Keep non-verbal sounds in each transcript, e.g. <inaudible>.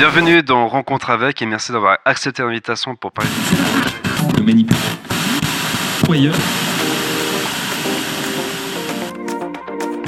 Bienvenue dans Rencontre avec et merci d'avoir accepté l'invitation pour parler Le manipule.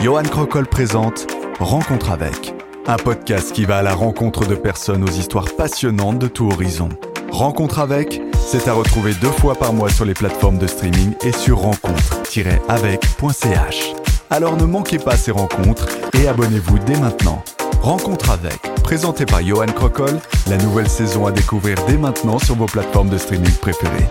Johan Crocol présente Rencontre avec, un podcast qui va à la rencontre de personnes aux histoires passionnantes de tout horizon. Rencontre avec, c'est à retrouver deux fois par mois sur les plateformes de streaming et sur rencontre-avec.ch. Alors ne manquez pas ces rencontres et abonnez-vous dès maintenant. Rencontre avec, présenté par Johan Crocol, la nouvelle saison à découvrir dès maintenant sur vos plateformes de streaming préférées.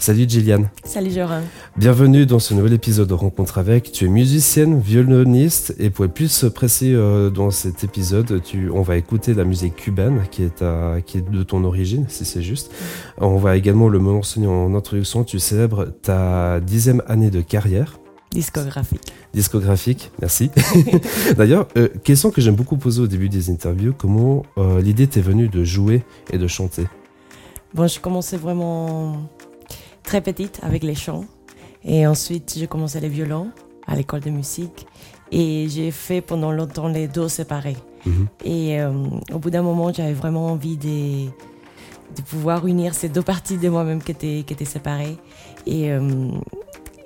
Salut Gillian. Salut Jorin. Bienvenue dans ce nouvel épisode de Rencontre avec. Tu es musicienne, violoniste et pour être plus précis euh, dans cet épisode, tu, on va écouter la musique cubaine qui est, qui est de ton origine, si c'est juste. On va également le mentionner en introduction. Tu célèbres ta dixième année de carrière. Discographique. Discographique, merci. <laughs> <laughs> D'ailleurs, euh, question que j'aime beaucoup poser au début des interviews, comment euh, l'idée t'est venue de jouer et de chanter? Bon, je commençais vraiment très petite avec les chants. Et ensuite, j'ai commencé les violons à l'école de musique. Et j'ai fait pendant longtemps les deux séparés. Mhm. Et euh, au bout d'un moment, j'avais vraiment envie de, de pouvoir unir ces deux parties de moi-même qui étaient, qui étaient séparées. Et, euh,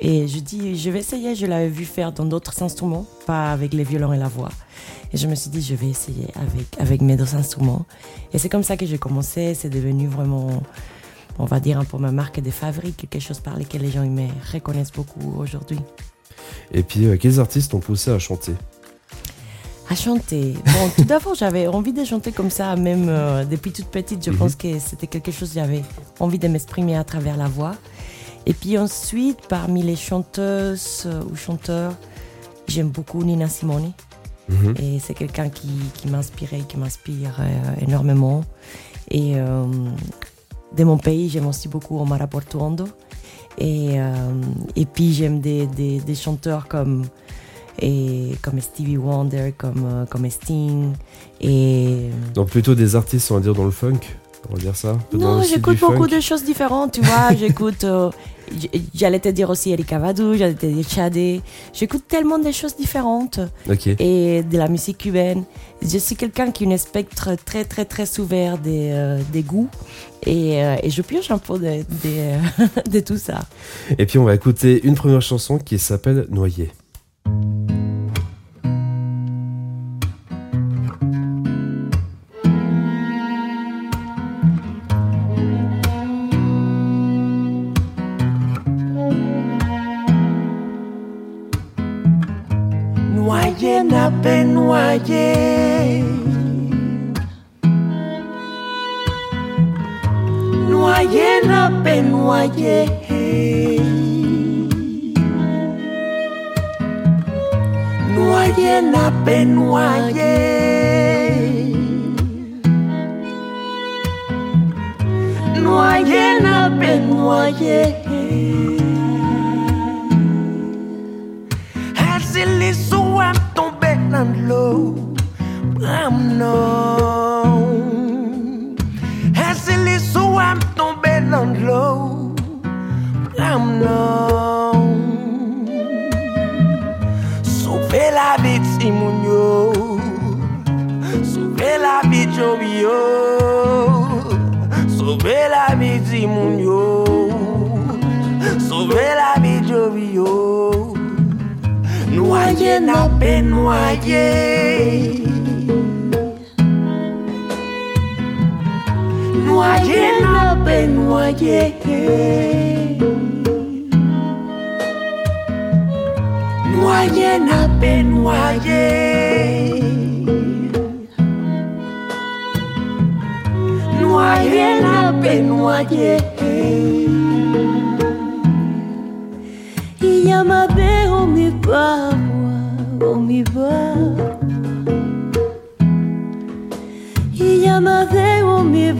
et je dis, je vais essayer. Je l'avais vu faire dans d'autres instruments, pas avec les violons et la voix. Et je me suis dit, je vais essayer avec, avec mes deux instruments. Et c'est comme ça que j'ai commencé. C'est devenu vraiment on va dire un peu ma marque de fabrique, quelque chose par lequel les gens me reconnaissent beaucoup aujourd'hui. Et puis, euh, quels artistes t'ont poussé à chanter? À chanter Bon, tout d'abord, j'avais envie de chanter comme ça, même euh, depuis toute petite. Je Mhm. pense que c'était quelque chose, j'avais envie de m'exprimer à travers la voix. Et puis ensuite, parmi les chanteuses euh, ou chanteurs, j'aime beaucoup Nina Simone. Mhm. Et c'est quelqu'un qui, inspiré, qui m'inspire euh, énormément. Et de mon pays, j'aime aussi beaucoup Omar Portuondo. Et, euh, et puis j'aime des, chanteurs comme, et, comme Stevie Wonder, comme, euh, comme Sting. Et Donc plutôt des artistes, on va dire, dans le funk on va dire ça? Non, j'écoute beaucoup funk de choses différentes, tu vois. <laughs> j'écoute, euh, j'allais te dire aussi Erika Badu, j'allais te dire Chadé. J'écoute tellement de choses différentes Ok. et de la musique cubaine. Je suis quelqu'un qui a un spectre très, très, très ouvert des, euh, des goûts et, euh, et je pioche un peu de, de, <laughs> de tout ça. Et puis on va écouter une première chanson qui s'appelle Noyer. Pas noyé. Noyé n'a pas noyé. Noyé n'a pas.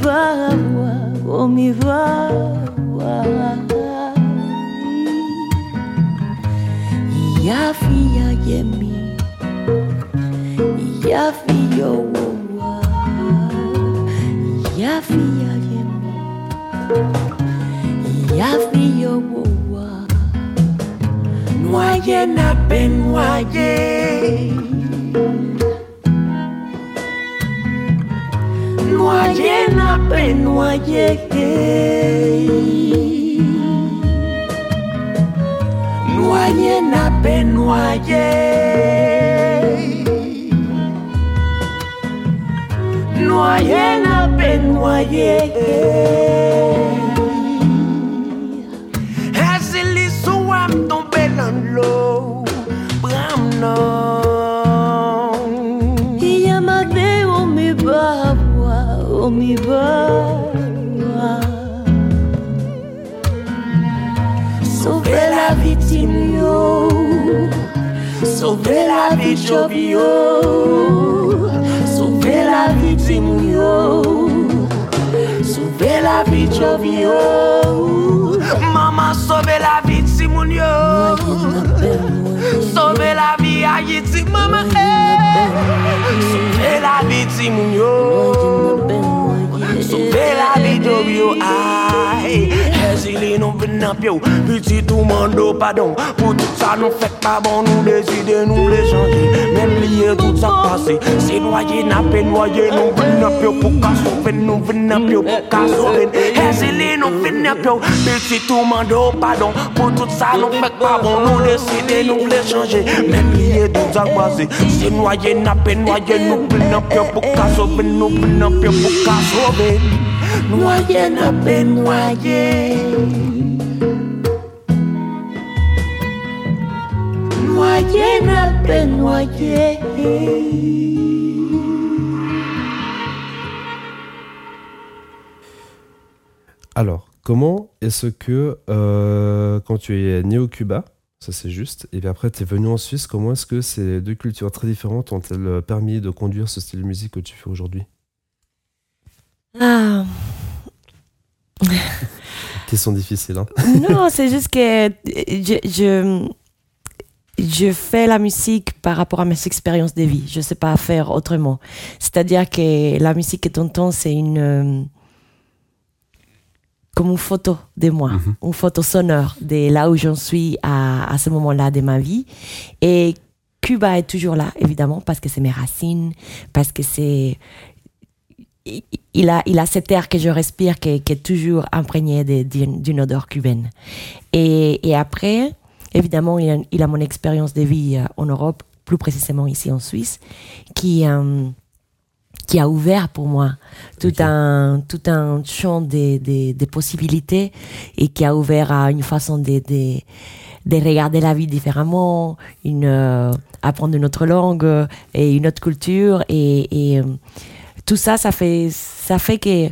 va, oh mi va. Yafi ya yemi, yafi yo wa, yafi ya yemi, yafi yo wa. Noye na ben noye. noyé pe noyé. Noyé n'a pe noyé. Noyé n'a pe noyé. Hazili Sauve la vitim yo Sauve la vit job yo Sauve la vitim yo Sauve la vit job yo Mama sauve la vitim yo Sauve la vi a yitim mama eh. Sauve la vitim yo Sauve la vit job yo Ay ah, eh. Ezile nou vin apyo, piti tou mando padon Pou tout sa nou fèk pa bon, nou deside nou le chanje. Mèm liye tout sa pase, se noye na pe noye Nou vin apyo pou ka souven, nou vin apyo pou ka souven Ezile nou vin apyo, piti tou mando padon Pou tout sa nou fèk pa bon, nou deside nou le chanje. Mèm liye tout sa pase, se noye na pe noye Nou vin apyo pou ka souven, nou vin apyo pou ka souven Noyé n'a pas noyé noyé n'a pe noyé. Alors, comment est-ce que euh, quand tu es né au Cuba, ça c'est juste, et puis après tu es venu en Suisse, comment est-ce que ces deux cultures très différentes ont-elles permis de conduire ce style de musique que tu fais aujourd'hui? Ah, Question difficile, hein non, c'est juste que je, je, je fais la musique par rapport à mes expériences de vie. Je ne sais pas faire autrement. C'est-à-dire que la musique que tu entends, c'est une. euh, comme une photo de moi, Mhm. une photo sonore de là où j'en suis à, à ce moment-là de ma vie. Et Cuba est toujours là, évidemment, parce que c'est mes racines, parce que c'est. Il- a, il a cet air que je respire qui, est- qui est toujours imprégné d'une odeur cubaine. Et, et après, évidemment, il a, il a mon expérience de vie euh, en Europe, plus précisément ici en Suisse, qui, euh, qui a ouvert pour moi tout, un, tout un champ de, de- de possibilités et qui a ouvert à une façon de, de, de regarder la vie différemment, une, euh, apprendre une autre langue et une autre culture. Et, et, tout ça, ça fait, ça fait que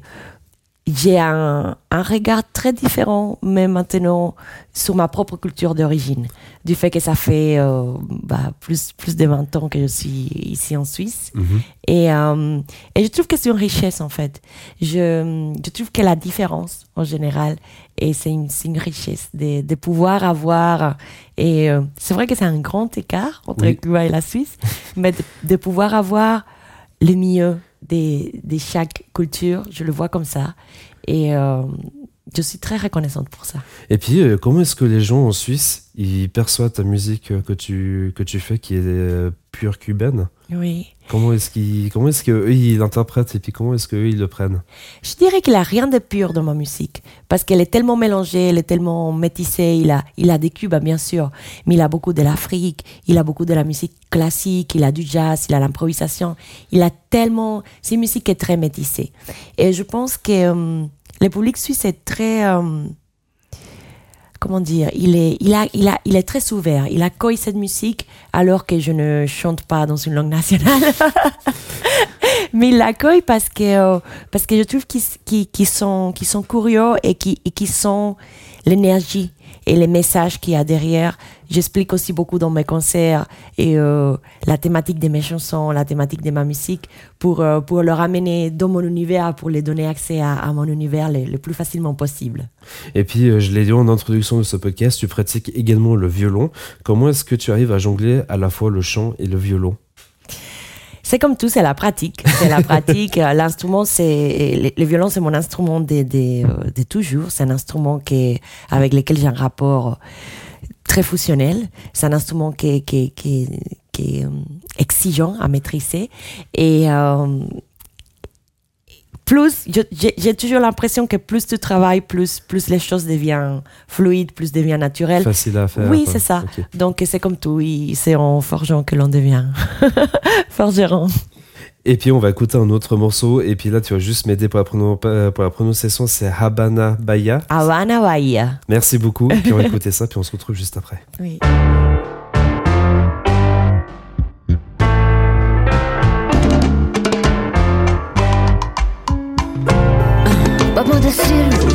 j'ai un, un regard très différent, mais maintenant, sur ma propre culture d'origine. Du fait que ça fait euh, bah, plus, plus de 20 ans que je suis ici en Suisse. Mhm. Et, euh, et je trouve que c'est une richesse, en fait. Je, je trouve que la différence, en général, et c'est une, une richesse de, de pouvoir avoir. Et euh, c'est vrai que c'est un grand écart entre Oui. Cuba et la Suisse, mais de, de pouvoir avoir le mieux de, de chaque culture, je le vois comme ça. Et euh, je suis très reconnaissante pour ça. Et puis, euh, comment est-ce que les gens en Suisse, ils perçoivent ta musique euh, que tu, que tu fais qui est euh, pure cubaine? Oui. Comment est-ce qu'ils comment est-ce que eux, ils l'interprètent et puis comment est-ce qu'eux, ils le prennent? Je dirais qu'il a rien de pur dans ma musique parce qu'elle est tellement mélangée, elle est tellement métissée. Il a, il a des Cubes, bien sûr, mais il a beaucoup de l'Afrique, il a beaucoup de la musique classique, il a du jazz, il a l'improvisation. Il a tellement. C'est une musique qui est très métissée. Et je pense que euh, le public suisse est très. euh, comment dire, il est, il, a, il, a, il est très ouvert. Il accueille cette musique alors que je ne chante pas dans une langue nationale. <laughs> Mais il l'accueille parce que, euh, parce que je trouve qu'ils sont, qu'ils sont curieux et qu'ils sont l'énergie et les messages qu'il y a derrière. J'explique aussi beaucoup dans mes concerts et euh, la thématique de mes chansons, la thématique de ma musique pour, euh, pour leur amener dans mon univers, pour les donner accès à, mon univers le, le plus facilement possible. Et puis, euh, je l'ai dit en introduction de ce podcast, tu pratiques également le violon. Comment est-ce que tu arrives à jongler à la fois le chant et le violon? C'est comme tout, c'est la pratique. C'est la pratique. <laughs> L'instrument, c'est le, violon, c'est mon instrument de, de, de toujours. C'est un instrument qui, avec lequel j'ai un rapport très fusionnel. C'est un instrument qui, est- qui, qui, qui est euh, exigeant à maîtriser. Et euh, plus, j'ai toujours l'impression que plus tu travailles, plus, plus les choses deviennent fluides, plus deviennent naturelles. Facile à faire. Oui, c'est ça. Donc c'est comme tout, c'est en forgeant que l'on devient <laughs> forgeron. Et puis on va écouter un autre morceau. Et puis là, tu vas juste m'aider pour, pour, la prononciation. C'est Habana Bahia. Habana Bahia. Merci beaucoup. Et puis on va <laughs> écouter ça. Puis on se retrouve juste après. Oui.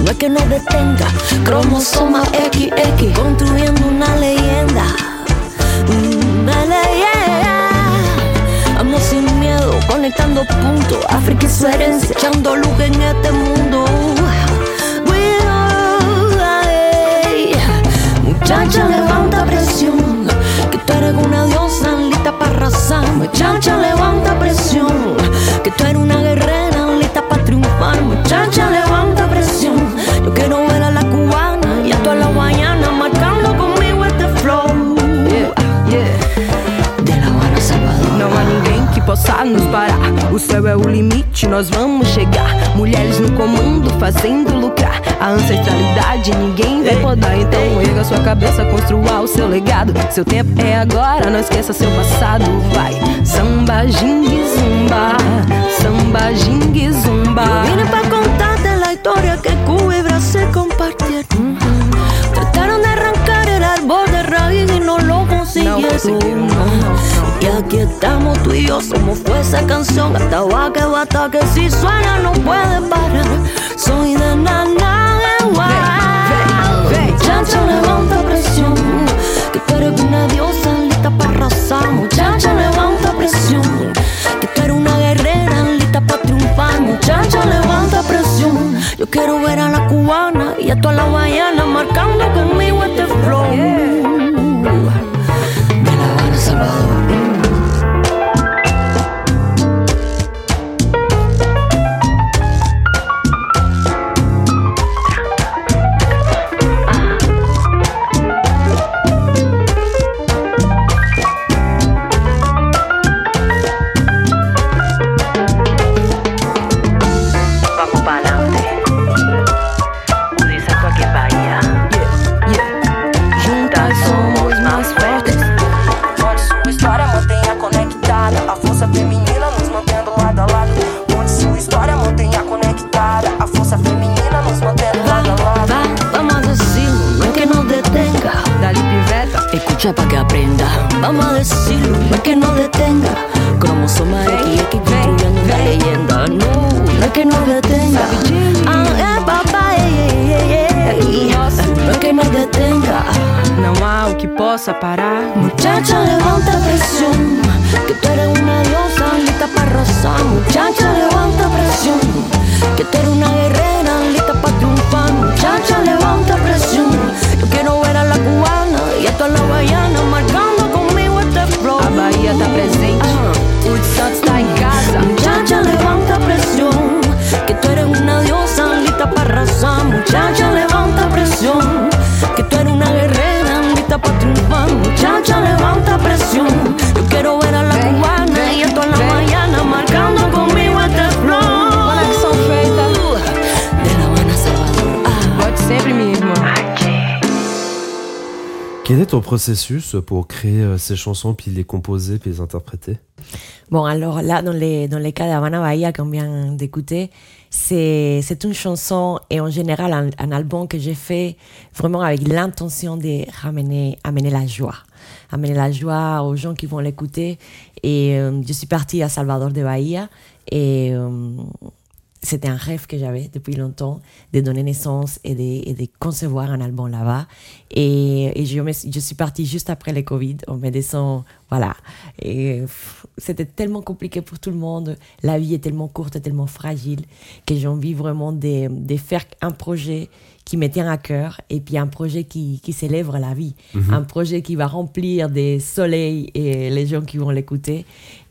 No es que nos detenga. Cromosoma XX, construyendo una leyenda. Una leyenda. Vamos sin miedo, conectando puntos. África y su herencia, echando luz en este mundo. Muchacha, levanta presión. Que tú eres una diosa lista para arrasar. Muchacha, levanta presión. Que tú eres una guerrera lista para triunfar. Muchacha, nos parar. O céu é o limite, nós vamos chegar. Mulheres no comando, fazendo lucrar. A ancestralidade ninguém vai podar. Então erga sua cabeça, construa o seu legado. Seu tempo é agora, não esqueça seu passado. Vai, samba, jingue, zumba. Samba, jingue, zumba. Yo vine pa' contarte la historia que Cuba y Brasil compartieron. Y aquí estamos tú y yo, somos fuerza canción. Hasta va que bata que si suena no puede parar. Soy de nana de Muchacha, levanta presión. Que tú eres una diosa lista para arrasar. Muchacha, levanta presión. Que tú eres una guerrera lista para triunfar. Muchacha, levanta presión. Yo quiero ver a la cubana y a toda la guayana marcando conmigo este flow. La ton processus pour créer euh, ces chansons, puis les composer, puis les interpréter? Bon, alors là, dans les, dans les cas d'Havana Bahia qu'on vient d'écouter, c'est, c'est une chanson et en général un, un album que j'ai fait vraiment avec l'intention de ramener, amener la joie. Amener la joie aux gens qui vont l'écouter. Et euh, je suis partie à Salvador de Bahia et euh, c'était un rêve que j'avais depuis longtemps de donner naissance et de, et de concevoir un album là-bas. Et, et je, me, je suis partie juste après le Covid. On me descend, voilà. Et c'était tellement compliqué pour tout le monde. La vie est tellement courte et tellement fragile que j'ai envie vraiment de, de faire un projet qui me tient à cœur et puis un projet qui, qui célèbre la vie. Un projet qui va remplir des soleils et les gens qui vont l'écouter.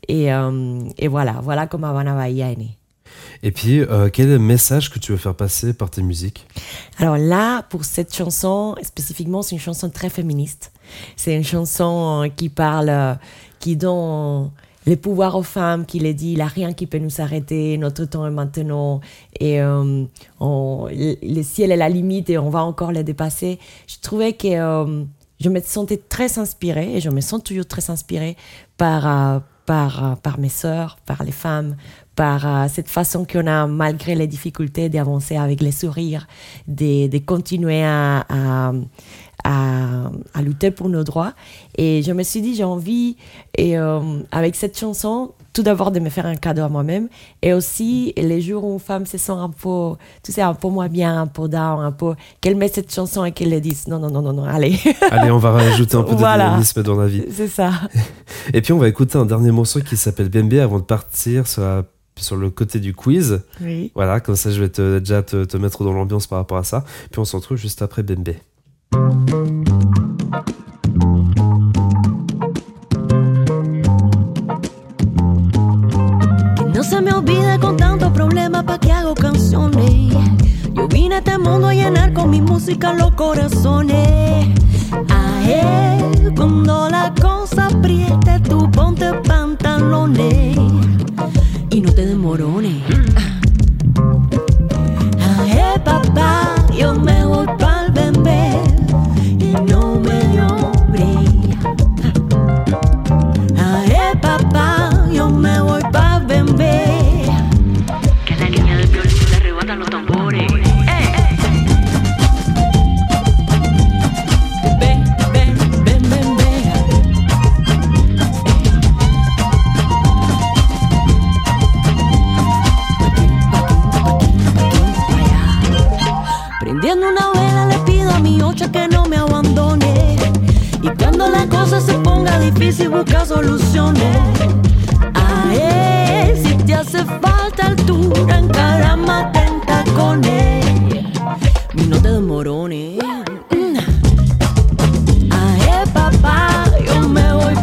Et, euh, et voilà, voilà comment Havana Bahia est né. Et puis, euh, quel est le message que tu veux faire passer par tes musiques? Alors là, pour cette chanson, spécifiquement, c'est une chanson très féministe. C'est une chanson euh, qui parle, euh, qui donne les pouvoirs aux femmes, qu'il ait dit, il n'y a rien qui peut nous arrêter, notre temps est maintenant, et le ciel est la limite et on va encore les dépasser. Je trouvais que je me sentais très inspirée, et je me sens toujours très inspirée par, par, par mes sœurs, par les femmes, par euh, cette façon qu'on a, malgré les difficultés, d'avancer avec les sourires, de, de continuer à, à, à- à lutter pour nos droits. Et je me suis dit, j'ai envie, et, euh, avec cette chanson, tout d'abord de me faire un cadeau à moi-même, et aussi les jours où une femme se sent un peu, tu sais, un peu moins bien, un peu down, un peu, qu'elle met cette chanson et qu'elle le dise, non, non, non, non, non, allez. <laughs> Allez, on va rajouter un peu de Voilà. dynamisme dans la vie. C'est ça. <laughs> Et puis on va écouter un dernier morceau qui s'appelle Bembe avant de partir sur, la- sur le côté du quiz. Oui. Voilà, comme ça je vais te, déjà te, te mettre dans l'ambiance par rapport à ça. Puis on se retrouve juste après Bembe. Que no se me olvide con tantos problemas pa' que hago canciones. Yo vine a este mundo a llenar con mi música los corazones. Ae, cuando la cosa apriete, tú ponte pantalones y no te demorones. Ae, papá, se ponga difícil busca soluciones. A él, si te hace falta altura, encaramate en tacones. Y no te demorones. Ae, papá, yo me voy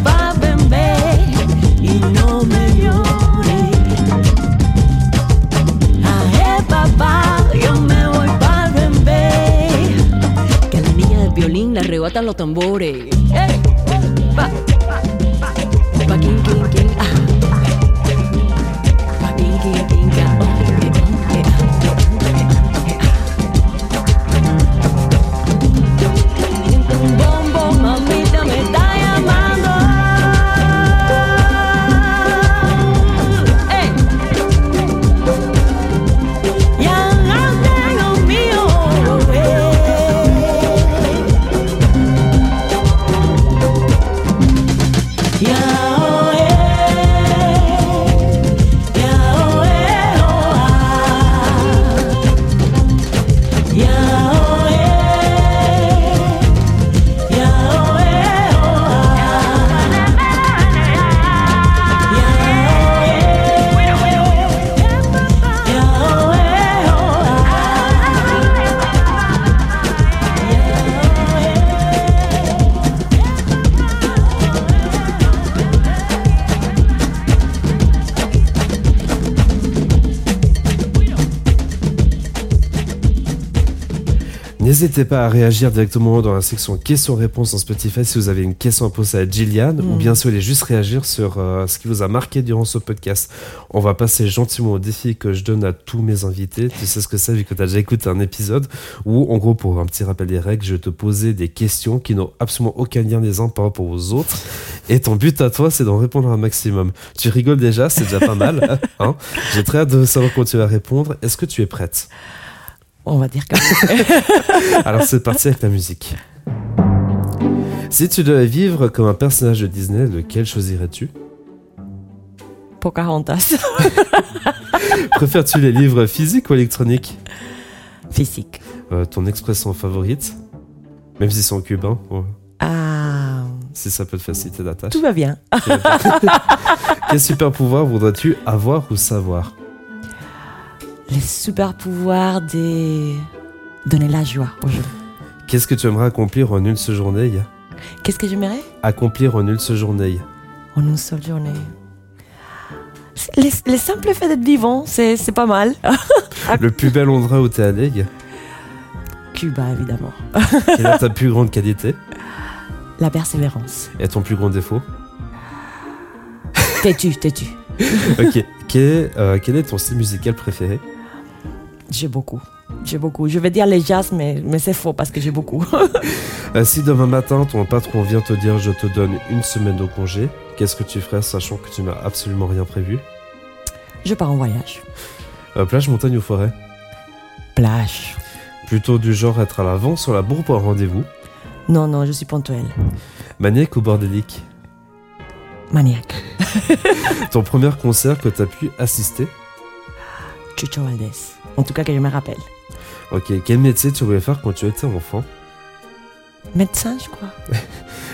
N'hésitez pas à réagir directement dans la section questions-réponses en Spotify si vous avez une question à poser à Gillian ou bien si vous voulez juste réagir sur euh, ce qui vous a marqué durant ce podcast. On va passer gentiment au défi que je donne à tous mes invités. Tu sais ce que c'est vu que tu as déjà écouté un épisode où, en gros, pour un petit rappel des règles, je vais te poser des questions qui n'ont absolument aucun lien les uns par rapport aux autres. Et ton but à toi, c'est d'en répondre un maximum. Tu rigoles déjà, c'est déjà pas mal. <laughs> hein J'ai très hâte de savoir comment tu vas répondre. Est-ce que tu es prête? On va dire <laughs> Alors c'est parti avec la musique. Si tu devais vivre comme un personnage de Disney, lequel choisirais-tu? Pocahontas. <laughs> Préfères-tu les livres physiques ou électroniques? Physique. Euh, Ton expression favorite? Même si c'est en cubain, ouais, Ah, si ça peut te faciliter la tâche. tout va bien. <laughs> Quel super pouvoir voudrais-tu avoir ou savoir? Les super pouvoirs de donner la joie aux gens. Qu'est-ce que tu aimerais accomplir en une seule journée Qu'est-ce que j'aimerais? Accomplir en une seule journée. en une seule journée les, les simples faits d'être vivant, c'est pas mal. <laughs> Le plus bel endroit où t'es allé Cuba, évidemment. Quelle est ta plus grande qualité? La persévérance. Et ton plus grand défaut? T'es-tu, t'es-tu. Ok. Quel est, euh, quel est ton style musical préféré? J'ai beaucoup. J'ai beaucoup. Je vais dire les jazz, mais, mais c'est faux parce que j'ai beaucoup. <laughs> Si demain matin ton patron vient te dire je te donne une semaine de congé, qu'est-ce que tu ferais sachant que tu n'as absolument rien prévu? Je pars en voyage. Euh, Plage, montagne ou forêt? Plage. Plutôt du genre être à l'avant sur la bourre pour un rendez-vous? Non, non, je suis ponctuelle. Maniaque ou bordélique? Maniaque. <laughs> Ton premier concert que tu as pu assister? Chucho Valdés. En tout cas, que je me rappelle. Ok, quel métier tu voulais faire quand tu étais enfant? Médecin, je crois. <laughs>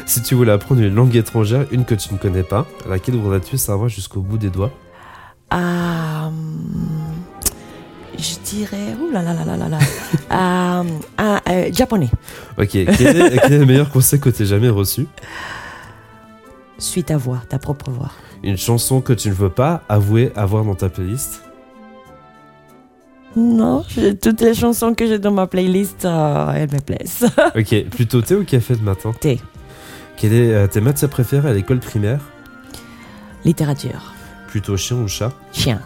Si tu voulais apprendre une langue étrangère, une que tu ne connais pas, laquelle voudrais-tu savoir jusqu'au bout des doigts? Euh, je dirais. Ouh là là là là là là. <laughs> Euh, euh, euh, japonais. Ok, quel est, quel est le meilleur conseil que tu aies jamais reçu? Suis ta voix, ta propre voix. Une chanson que tu ne veux pas avouer avoir dans ta playlist? Non, toutes les chansons que j'ai dans ma playlist, euh, elles me plaisent. <laughs> Ok, plutôt thé ou café de matin Thé. Quelle est euh, tes matières préférées à l'école primaire Littérature. Plutôt chien ou chat Chien.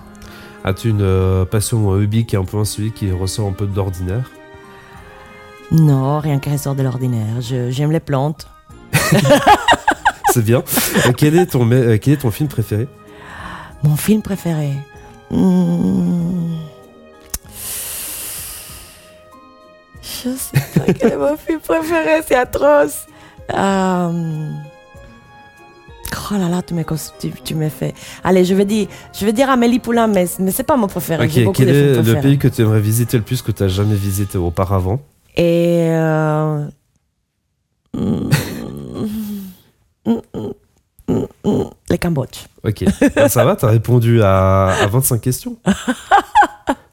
As-tu une euh, passion ou un hobby qui est un peu celui qui ressort un peu de l'ordinaire Non, rien qui ressort de l'ordinaire. J'aime les plantes. <laughs> C'est bien. Quel, est ton, quel est ton film préféré Mon film préféré? Hmm. Je sais pas quel est mon film préféré, c'est atroce. Euh, Oh là là, tu me, cons- tu, tu me fais. Allez, je vais dire, je vais dire Amélie Poulain, mais, mais c'est pas mon préféré. J'ai Ok, beaucoup quel est le pays que tu aimerais visiter le plus que tu n'as jamais visité auparavant? Et. euh, <laughs> hmm, hmm, hmm, hmm, hmm, Le Cambodge. Ok, Ah, ça va, t'as répondu à, à 25 questions. <laughs>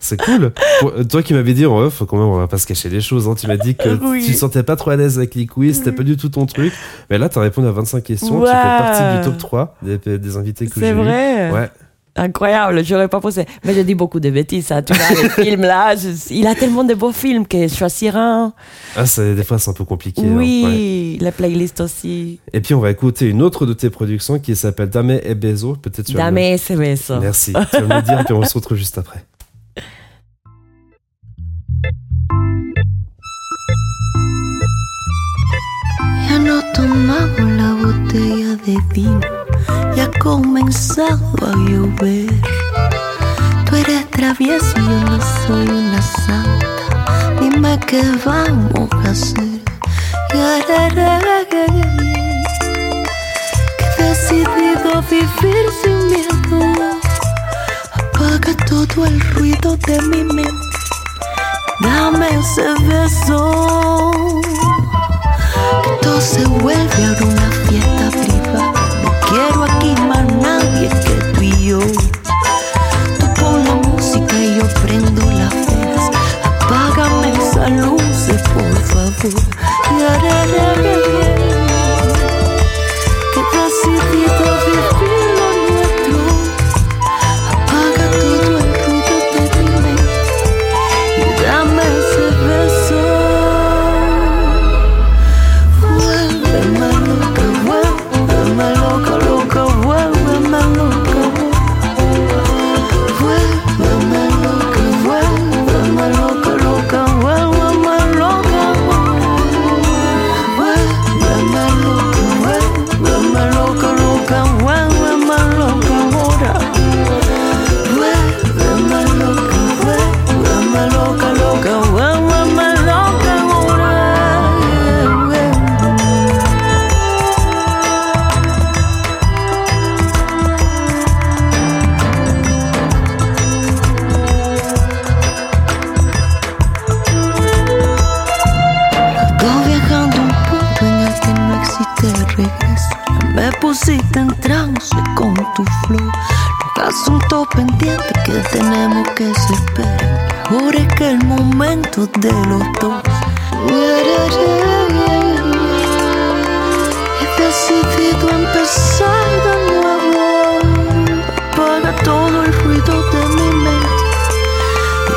C'est cool. Pour- euh, toi qui m'avais dit, en off, quand même, on va pas se cacher les choses. hein. Tu m'as dit que <laughs> Oui. tu te sentais pas trop à l'aise avec les quiz, c'était pas du tout ton truc. Mais là, t'as répondu à 25 questions. Tu fais partie du top 3 des, des invités que j'ai C'est eu. vrai. Ouais. Incroyable, j'aurais pas pensé. Mais je dis beaucoup de bêtises, ça. Tu vois, les <laughs> films là, je- il a tellement de beaux films que choisir un. Ah, c'est- des fois, c'est un peu compliqué. hein. Ouais. Oui, les playlists aussi. Et puis, on va écouter une autre de tes productions qui s'appelle Dame et Bezo. Peut-être Dame ese beso. Merci. Tu vas me le dire, puis on se retrouve juste après. Ya no tomamos la botella de vino y ha comenzado a llover. Tú eres travieso yo no soy una santa. Dime qué vamos a hacer. Que he decidido vivir sin miedo. Apaga todo el ruido de mi mente. Dame ese beso. Que todo se vuelve ahora una fiesta privada. Quiero aquí más nadie que tú y yo. Tú pon la música y yo prendo las velas. Apágame esas luces, por favor.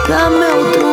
Y dame otro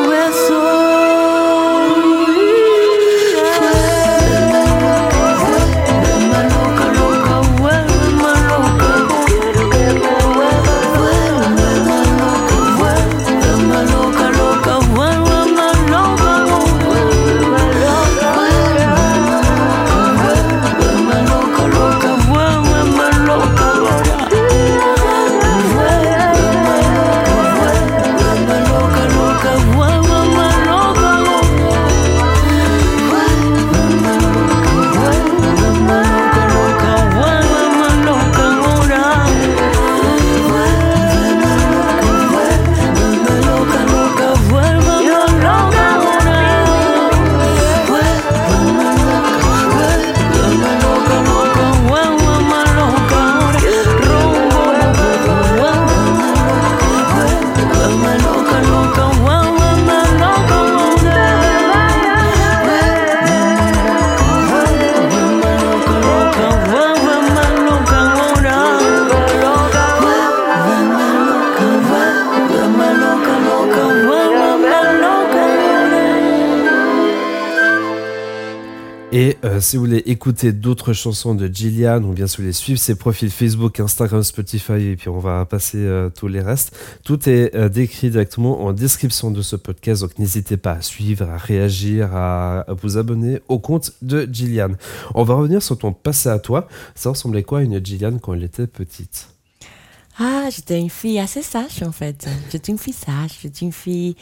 Et euh, si vous voulez écouter d'autres chansons de Gillian, ou bien si vous voulez suivre ses profils Facebook, Instagram, Spotify, et puis on va passer euh, tous les restes, tout est euh, décrit directement en description de ce podcast. Donc n'hésitez pas à suivre, à réagir, à, vous abonner au compte de Gillian. On va revenir sur ton passé à toi. Ça ressemblait quoi à une Gillian quand elle était petite? Ah, j'étais une fille assez sage en fait. J'étais une fille sage, j'étais une fille.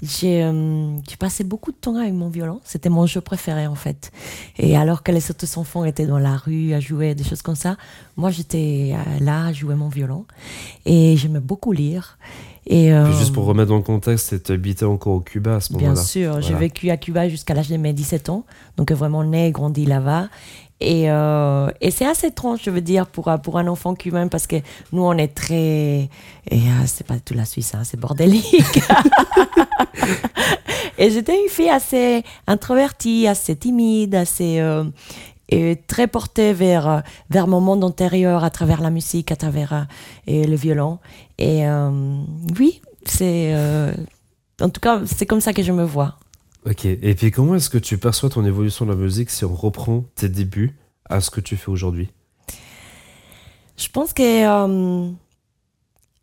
J'ai euh, passé beaucoup de temps avec mon violon. C'était mon jeu préféré en fait. Et alors que les autres enfants étaient dans la rue à jouer, des choses comme ça, moi j'étais euh, là à jouer mon violon. Et j'aimais beaucoup lire. Et, euh, juste pour remettre dans le contexte, tu habitais encore au Cuba à ce moment-là. Bien sûr, j'ai vécu à Cuba jusqu'à l'âge de mes 17 ans, donc vraiment né et grandi là-bas. Et, euh, et c'est assez étrange, je veux dire, pour, un- pour un enfant cubain, parce que nous, on est très. Et euh, c'est pas tout la Suisse, hein, c'est bordélique. <laughs> et j'étais une fille assez introvertie, assez timide, assez. euh, et très portée vers, euh, vers mon monde intérieur à travers la musique, à travers euh, et le violon. Et euh, oui, c'est. euh, en tout cas, c'est comme ça que je me vois. Ok, et puis comment est-ce que tu perçois ton évolution de la musique si on reprend tes débuts à ce que tu fais aujourd'hui? Je pense que euh,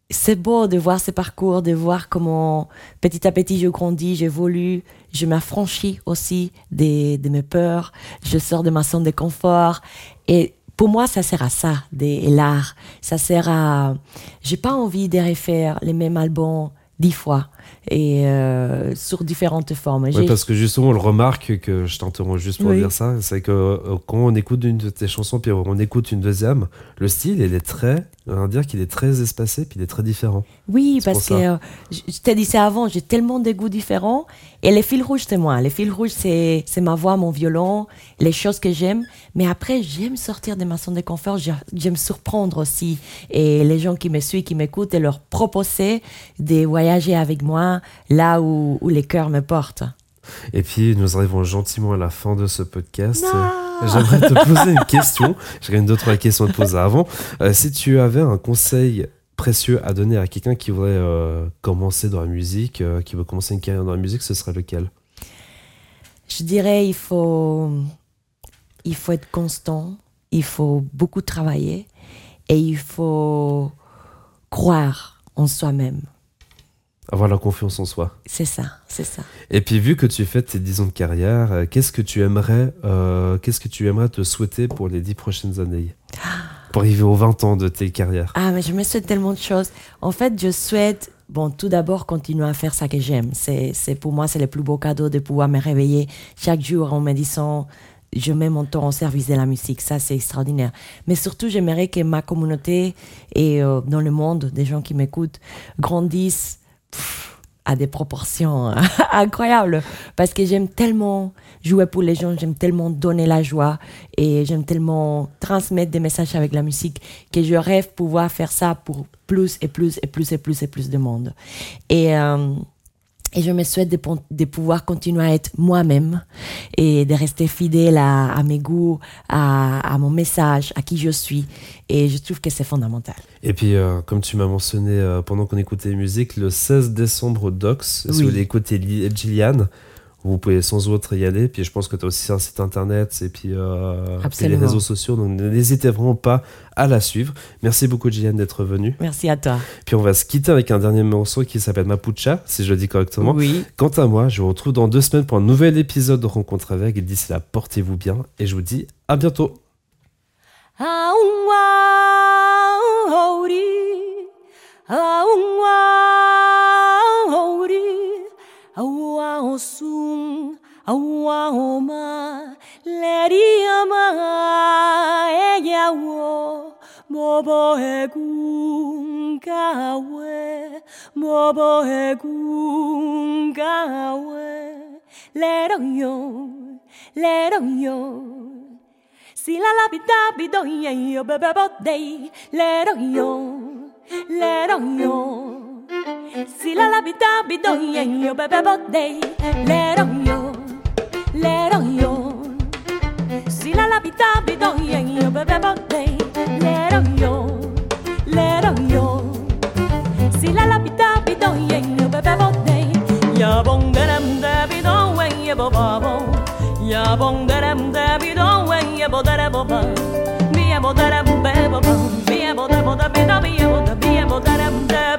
c'est beau de voir ce parcours, de voir comment petit à petit je grandis, j'évolue, je m'affranchis aussi des- de mes peurs, je sors de ma zone de confort. Et pour moi, ça sert à ça, l'art. Ça sert à. J'ai pas envie de refaire les mêmes albums dix fois et euh, sur différentes formes. Ouais, parce que justement, on le remarque que je t'interromps juste pour Oui. dire ça, c'est que euh, quand on écoute une de tes chansons puis on écoute une deuxième, le style, il est très, on va dire qu'il est très espacé puis il est très différent. Oui, parce que euh, je t'ai dit ça avant, j'ai tellement de goûts différents. Et les fils rouges, c'est moi. Les fils rouges, c'est ma voix, mon violon, les choses que j'aime. Mais après, j'aime sortir de ma zone de confort. j'ai- J'aime surprendre aussi. Et les gens qui me suivent, qui m'écoutent, et leur proposer de voyager avec moi là où, où les cœurs me portent. Et puis, nous arrivons gentiment à la fin de ce podcast. Euh, J'aimerais te poser une question. <laughs> J'ai une deux, trois questions à te poser avant. Euh, si tu avais un conseil précieux à donner à quelqu'un qui voudrait euh, commencer dans la musique, euh, qui veut commencer une carrière dans la musique, ce serait lequel? Je dirais, il faut, il faut être constant, il faut beaucoup travailler et il faut croire en soi-même. Avoir la confiance en soi. C'est ça, c'est ça. Et puis vu que tu fais tes 10 ans de carrière, euh, qu'est-ce que tu aimerais euh, qu'est-ce que tu aimerais te souhaiter pour les 10 prochaines années? Pour arriver aux 20 ans de tes carrières. Ah, mais je me souhaite tellement de choses. En fait, je souhaite, bon, tout d'abord, continuer à faire ça que j'aime. C'est, c'est pour moi, c'est le plus beau cadeau de pouvoir me réveiller chaque jour en me disant, je mets mon temps au service de la musique. Ça, c'est extraordinaire. Mais surtout, j'aimerais que ma communauté et euh, dans le monde, des gens qui m'écoutent, grandissent à des proportions <laughs> incroyables. Parce que j'aime tellement jouer pour les gens, j'aime tellement donner la joie et j'aime tellement transmettre des messages avec la musique que je rêve pouvoir faire ça pour plus et plus et plus et plus et plus de monde. Et, euh, et je me souhaite de, pouvoir continuer à être moi-même et de rester fidèle à, à mes goûts, à, à mon message, à qui je suis. Et je trouve que c'est fondamental. Et puis euh, comme tu m'as mentionné euh, pendant qu'on écoutait la musique, le 16 décembre au si Oui. vous voulez écouter Li- Gillian, vous pouvez sans autre y aller. Puis je pense que tu as aussi un site internet et puis, euh, et les réseaux sociaux. Donc n'hésitez vraiment pas à la suivre. Merci beaucoup Gillian d'être venue. Merci à toi. Puis on va se quitter avec un dernier morceau qui s'appelle Mapucha, si je le dis correctement. Oui. Quant à moi, je vous retrouve dans deux semaines pour un nouvel épisode de Rencontre avec. Et d'ici là, portez-vous bien et je vous dis à bientôt. Let on yo, let on yo. Si la la bi da bi do ye yo be be bo day, let on yo, let on yo. Si la la bi da bi do ye yo be be bo day, let on yo, let on yo. Si la la bida bidoye yo bebe bode Leron yo, leron yo Si la la bida bidoye yo bebe bode Leron yo, leron yo Si la bida bidoye yo bebe bode Ya bonderem de bidoye ye bobabo Ya bonderem de bidoye ye bodere boba Mi ye bodere bebe boba Mi ye bodere boda bidoye ye boda Mi ye bodere bebe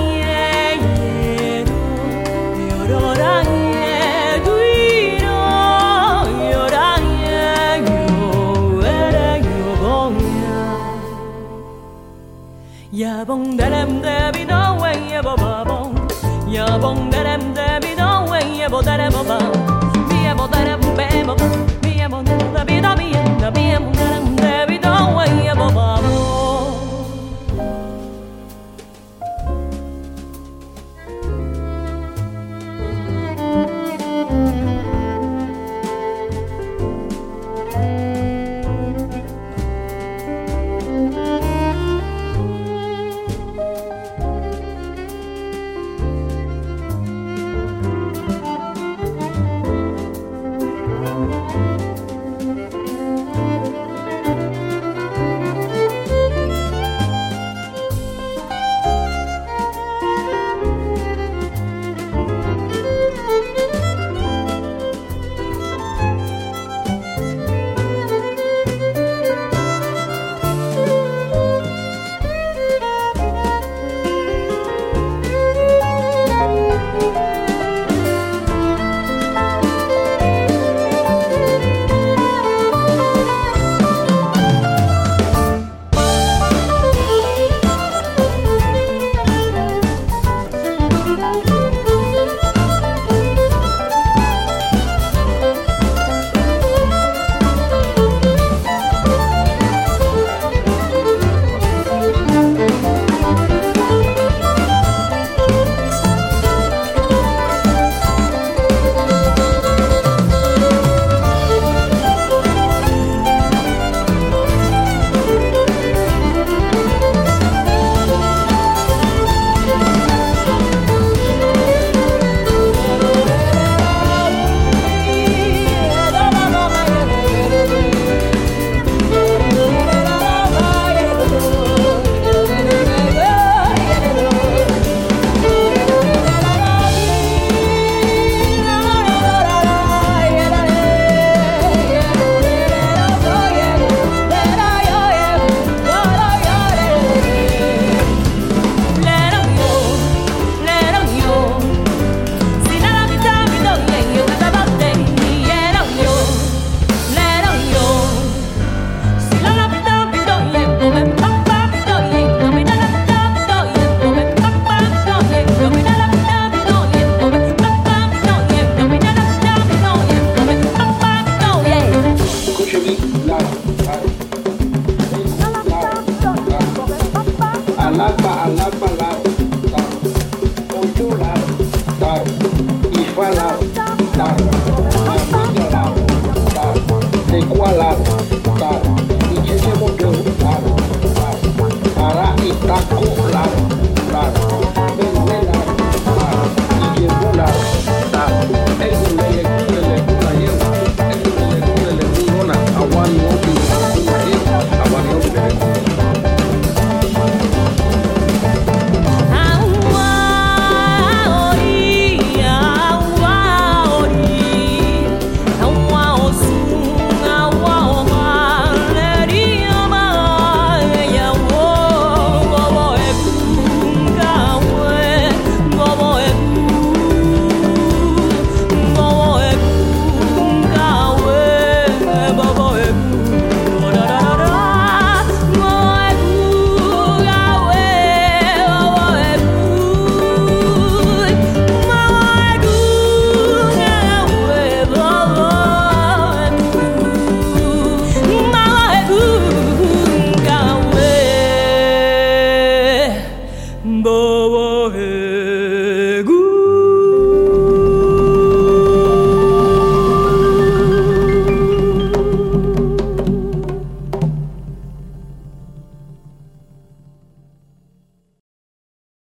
Ya bon derem de bi no wen ye bo ba bon Ya bon derem de bi no wen ye bo dere bo ba Bi ye bo dere bo be bo Bi ye bo dere bi do bi ye Da bi ye bo derem de bi no wen ye bo ba bon